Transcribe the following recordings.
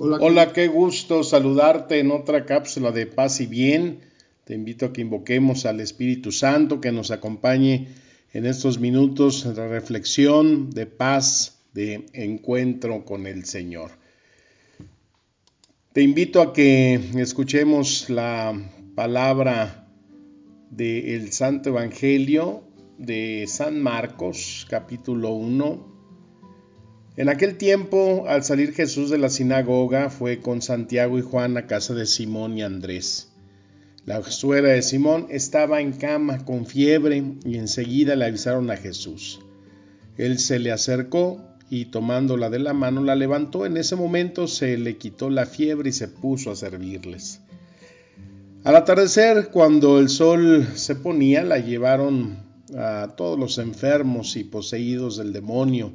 Hola, qué gusto saludarte en otra cápsula de paz y bien. Te invito a que invoquemos al Espíritu Santo que nos acompañe en estos minutos de reflexión, de paz, de encuentro con el Señor. Te invito a que escuchemos la palabra del Santo Evangelio de San Marcos, capítulo 1. En aquel tiempo, al salir Jesús de la sinagoga, fue con Santiago y Juan a casa de Simón y Andrés. La suegra de Simón estaba en cama con fiebre y enseguida le avisaron a Jesús. Él se le acercó y tomándola de la mano la levantó. En ese momento se le quitó la fiebre y se puso a servirles. Al atardecer, cuando el sol se ponía, la llevaron a todos los enfermos y poseídos del demonio,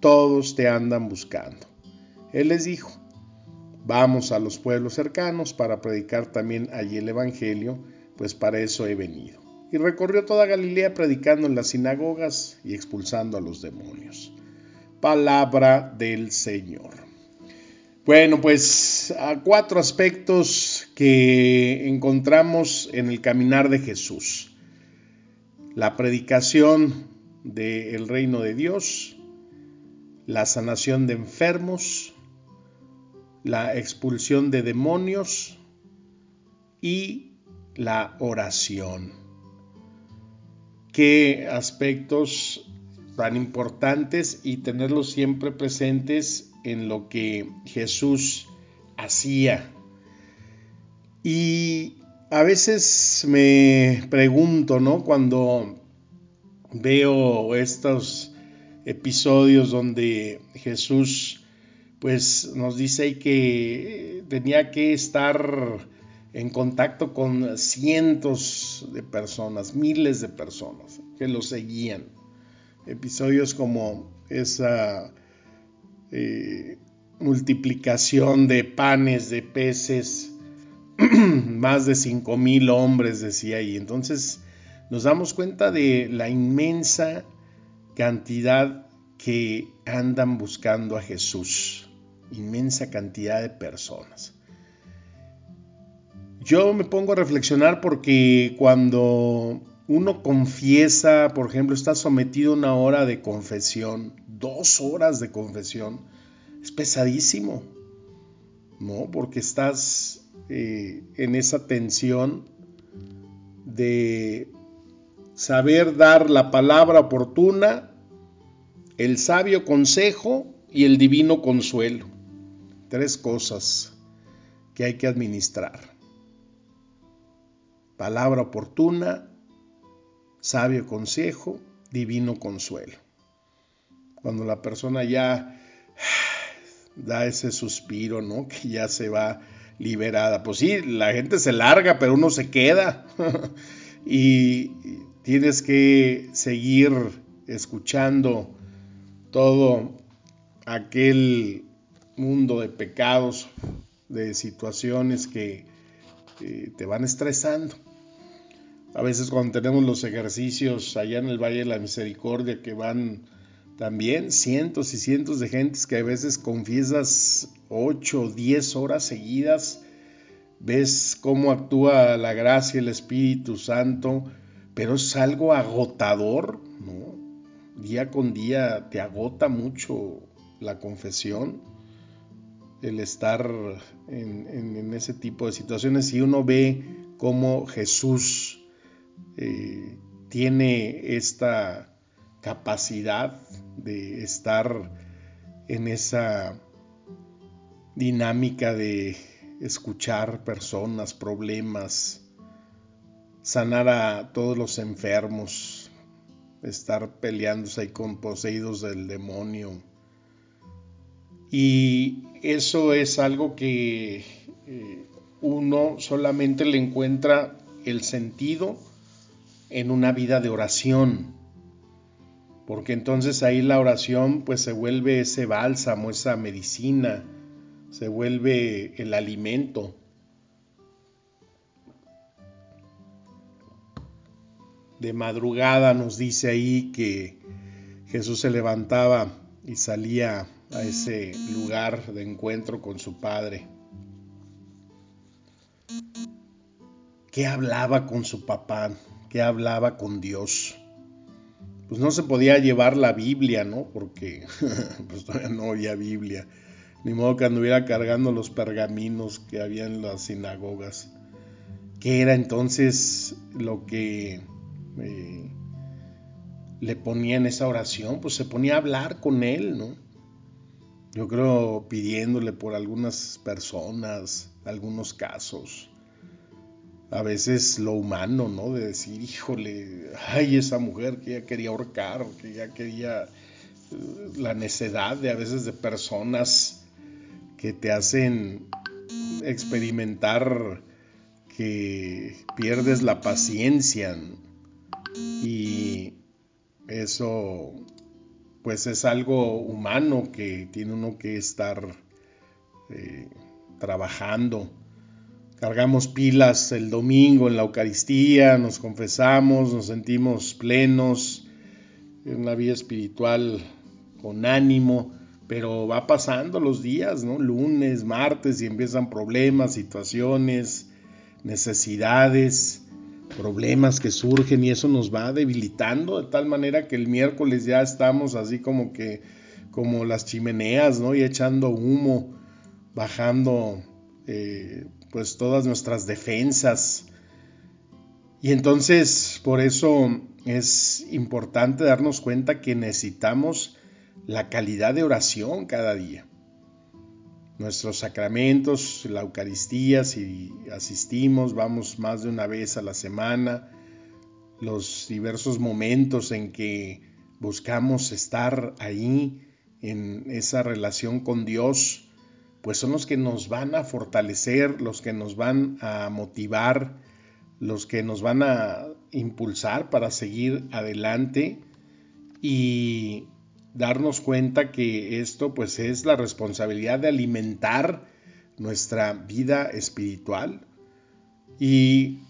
todos te andan buscando. Él les dijo, vamos a los pueblos cercanos para predicar también allí el Evangelio, pues para eso he venido y recorrió toda Galilea predicando en las sinagogas y expulsando a los demonios. Palabra del Señor. Bueno, pues a cuatro aspectos que encontramos en el caminar de Jesús. La predicación del reino de Dios, la sanación de enfermos, la expulsión de demonios y la oración qué aspectos tan importantes y tenerlos siempre presentes en lo que Jesús hacía. Y a veces me pregunto, ¿no? Cuando veo estos episodios donde Jesús pues nos dice que tenía que estar en contacto con cientos de personas, miles de personas que lo seguían. Episodios como esa eh, multiplicación de panes, de peces, más de cinco mil hombres, decía ahí. Entonces nos damos cuenta de la inmensa cantidad que andan buscando a Jesús, inmensa cantidad de personas. Yo me pongo a reflexionar porque cuando uno confiesa, por ejemplo, está sometido a una hora de confesión, dos horas de confesión, es pesadísimo, ¿no? Porque estás eh, en esa tensión de saber dar la palabra oportuna, el sabio consejo y el divino consuelo. Tres cosas que hay que administrar palabra oportuna, sabio consejo, divino consuelo. Cuando la persona ya da ese suspiro, ¿no? Que ya se va liberada. Pues sí, la gente se larga, pero uno se queda. y tienes que seguir escuchando todo aquel mundo de pecados, de situaciones que eh, te van estresando. A veces cuando tenemos los ejercicios allá en el Valle de la Misericordia que van también cientos y cientos de gentes que a veces confiesas 8 o 10 horas seguidas, ves cómo actúa la gracia, el Espíritu Santo, pero es algo agotador, ¿no? Día con día te agota mucho la confesión. el estar en, ese tipo de situaciones y uno ve cómo Jesús eh, tiene esta capacidad de estar en esa dinámica de escuchar personas, problemas, sanar a todos los enfermos, estar peleándose ahí con poseídos del demonio. Y eso es algo que eh, uno solamente le encuentra el sentido en una vida de oración. Porque entonces ahí la oración pues se vuelve ese bálsamo, esa medicina, se vuelve el alimento. De madrugada nos dice ahí que Jesús se levantaba y salía a ese lugar de encuentro con su Padre. ¿Qué hablaba con su papá? ¿Qué hablaba con Dios? Pues no se podía llevar la Biblia, ¿no? Porque pues todavía no había Biblia. Ni modo que anduviera cargando los pergaminos que había en las sinagogas. ¿Qué era entonces lo que eh, le ponía en esa oración? Pues se ponía a hablar con él, ¿no? Yo creo pidiéndole por algunas personas, algunos casos. A veces lo humano, ¿no? De decir, híjole, ay, esa mujer que ya quería ahorcar, que ya quería eh, la necedad de a veces de personas que te hacen experimentar que pierdes la paciencia y eso pues es algo humano que tiene uno que estar eh, trabajando. Cargamos pilas el domingo en la Eucaristía, nos confesamos, nos sentimos plenos en una vida espiritual con ánimo, pero va pasando los días, ¿no? Lunes, martes y empiezan problemas, situaciones, necesidades problemas que surgen y eso nos va debilitando de tal manera que el miércoles ya estamos así como que como las chimeneas, ¿no? Y echando humo, bajando eh, pues todas nuestras defensas. Y entonces por eso es importante darnos cuenta que necesitamos la calidad de oración cada día nuestros sacramentos, la Eucaristía, si asistimos, vamos más de una vez a la semana, los diversos momentos en que buscamos estar ahí en esa relación con Dios, pues son los que nos van a fortalecer, los que nos van a motivar, los que nos van a impulsar para seguir adelante. Y darnos cuenta que esto pues es la responsabilidad de alimentar nuestra vida espiritual. Y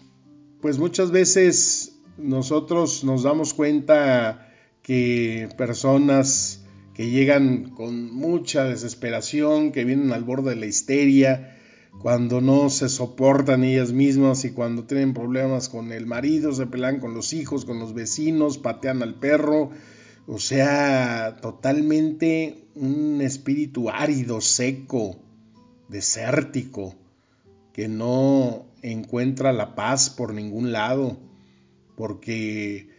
pues muchas veces nosotros nos damos cuenta que personas que llegan con mucha desesperación, que vienen al borde de la histeria, cuando no se soportan ellas mismas y cuando tienen problemas con el marido, se pelean con los hijos, con los vecinos, patean al perro, o sea, totalmente un espíritu árido, seco, desértico, que no encuentra la paz por ningún lado, porque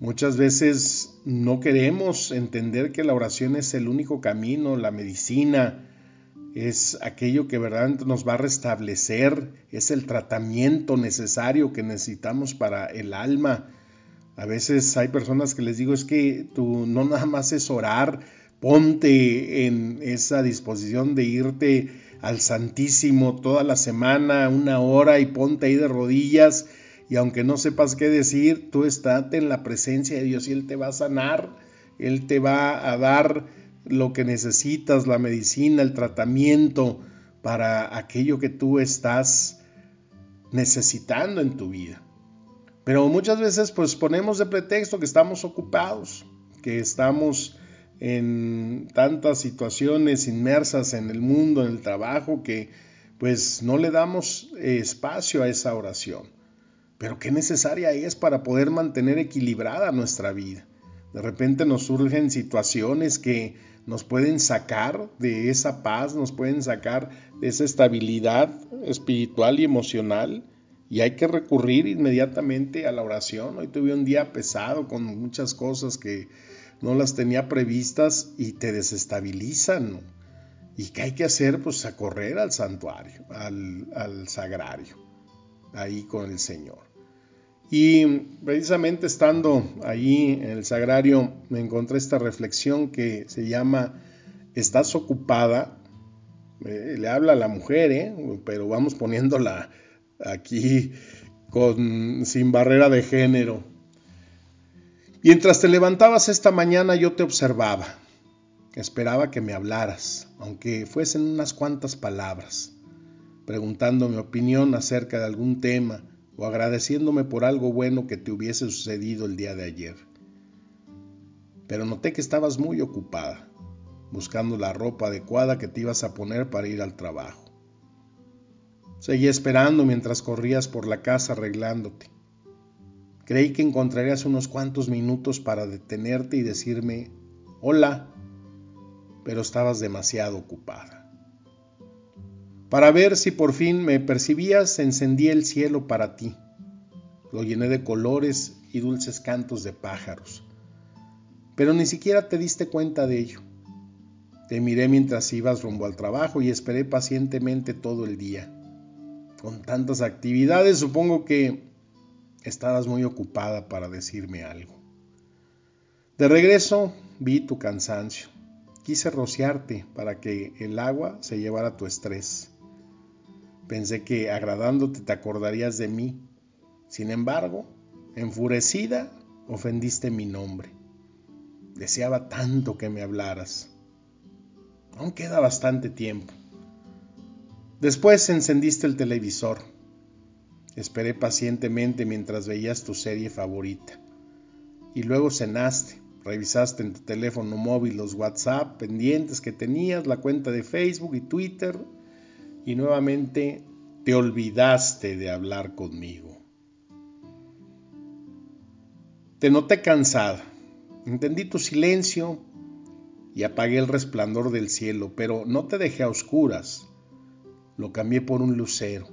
muchas veces no queremos entender que la oración es el único camino, la medicina, es aquello que verdaderamente nos va a restablecer, es el tratamiento necesario que necesitamos para el alma a veces hay personas que les digo es que tú no nada más es orar, ponte en esa disposición de irte al Santísimo toda la semana, una hora y ponte ahí de rodillas y aunque no sepas qué decir, tú estate en la presencia de Dios y Él te va a sanar, Él te va a dar lo que necesitas, la medicina, el tratamiento para aquello que tú estás necesitando en tu vida. Pero muchas veces pues ponemos de pretexto que estamos ocupados, que estamos en tantas situaciones inmersas en el mundo, en el trabajo, que pues no le damos espacio a esa oración. Pero qué necesaria es para poder mantener equilibrada nuestra vida. De repente nos surgen situaciones que nos pueden sacar de esa paz, nos pueden sacar de esa estabilidad espiritual y emocional. Y hay que recurrir inmediatamente a la oración. Hoy tuve un día pesado con muchas cosas que no las tenía previstas y te desestabilizan. ¿Y qué hay que hacer? Pues a correr al santuario, al, al sagrario, ahí con el Señor. Y precisamente estando ahí en el sagrario me encontré esta reflexión que se llama ¿Estás ocupada? Eh, le habla a la mujer, ¿eh? pero vamos poniéndola aquí con, sin barrera de género. Mientras te levantabas esta mañana yo te observaba. Esperaba que me hablaras, aunque fuesen unas cuantas palabras, preguntando mi opinión acerca de algún tema o agradeciéndome por algo bueno que te hubiese sucedido el día de ayer. Pero noté que estabas muy ocupada, buscando la ropa adecuada que te ibas a poner para ir al trabajo. Seguí esperando mientras corrías por la casa arreglándote. Creí que encontrarías unos cuantos minutos para detenerte y decirme hola, pero estabas demasiado ocupada. Para ver si por fin me percibías, encendí el cielo para ti. Lo llené de colores y dulces cantos de pájaros. Pero ni siquiera te diste cuenta de ello. Te miré mientras ibas rumbo al trabajo y esperé pacientemente todo el día. Con tantas actividades supongo que estabas muy ocupada para decirme algo. De regreso vi tu cansancio. Quise rociarte para que el agua se llevara tu estrés. Pensé que agradándote te acordarías de mí. Sin embargo, enfurecida, ofendiste mi nombre. Deseaba tanto que me hablaras. Aún queda bastante tiempo. Después encendiste el televisor. Esperé pacientemente mientras veías tu serie favorita. Y luego cenaste. Revisaste en tu teléfono móvil los WhatsApp pendientes que tenías, la cuenta de Facebook y Twitter y nuevamente te olvidaste de hablar conmigo. Te noté cansada, entendí tu silencio y apagué el resplandor del cielo, pero no te dejé a oscuras, lo cambié por un lucero.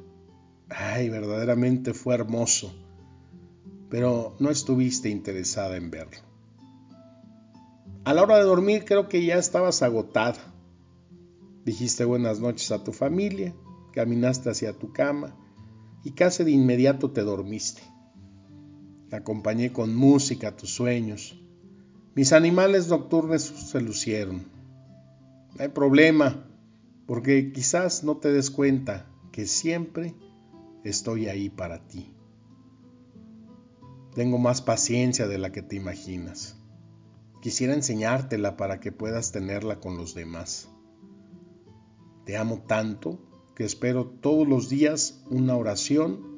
Ay, verdaderamente fue hermoso, pero no estuviste interesada en verlo. A la hora de dormir creo que ya estabas agotada Dijiste buenas noches a tu familia, caminaste hacia tu cama y casi de inmediato te dormiste. acompañé con música a tus sueños. Mis animales nocturnos se lucieron. No hay problema, porque quizás no te des cuenta que siempre estoy ahí para ti. Tengo más paciencia de la que te imaginas. Quisiera enseñártela para que puedas tenerla con los demás. Te amo tanto que espero todos los días una oración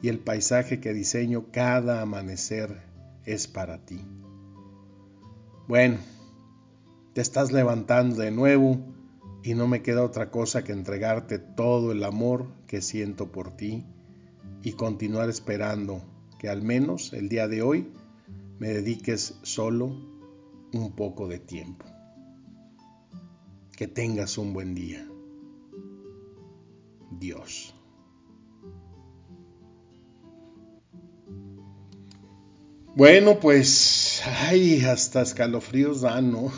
y el paisaje que diseño cada amanecer es para ti. Bueno, te estás levantando de nuevo y no me queda otra cosa que entregarte todo el amor que siento por ti y continuar esperando que al menos el día de hoy me dediques solo un poco de tiempo. Que tengas un buen día. Dios. Bueno, pues, ay, hasta escalofríos dan, ¿no?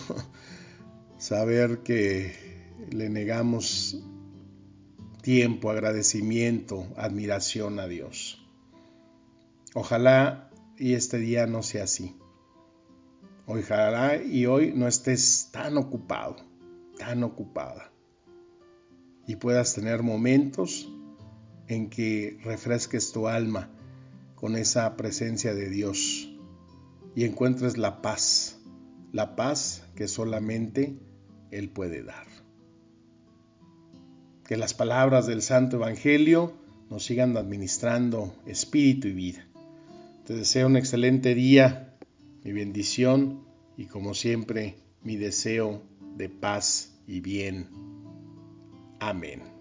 Saber que le negamos tiempo, agradecimiento, admiración a Dios. Ojalá y este día no sea así. Ojalá y hoy no estés tan ocupado, tan ocupada y puedas tener momentos en que refresques tu alma con esa presencia de Dios y encuentres la paz, la paz que solamente Él puede dar. Que las palabras del Santo Evangelio nos sigan administrando espíritu y vida. Te deseo un excelente día, mi bendición y como siempre mi deseo de paz y bien. Amén.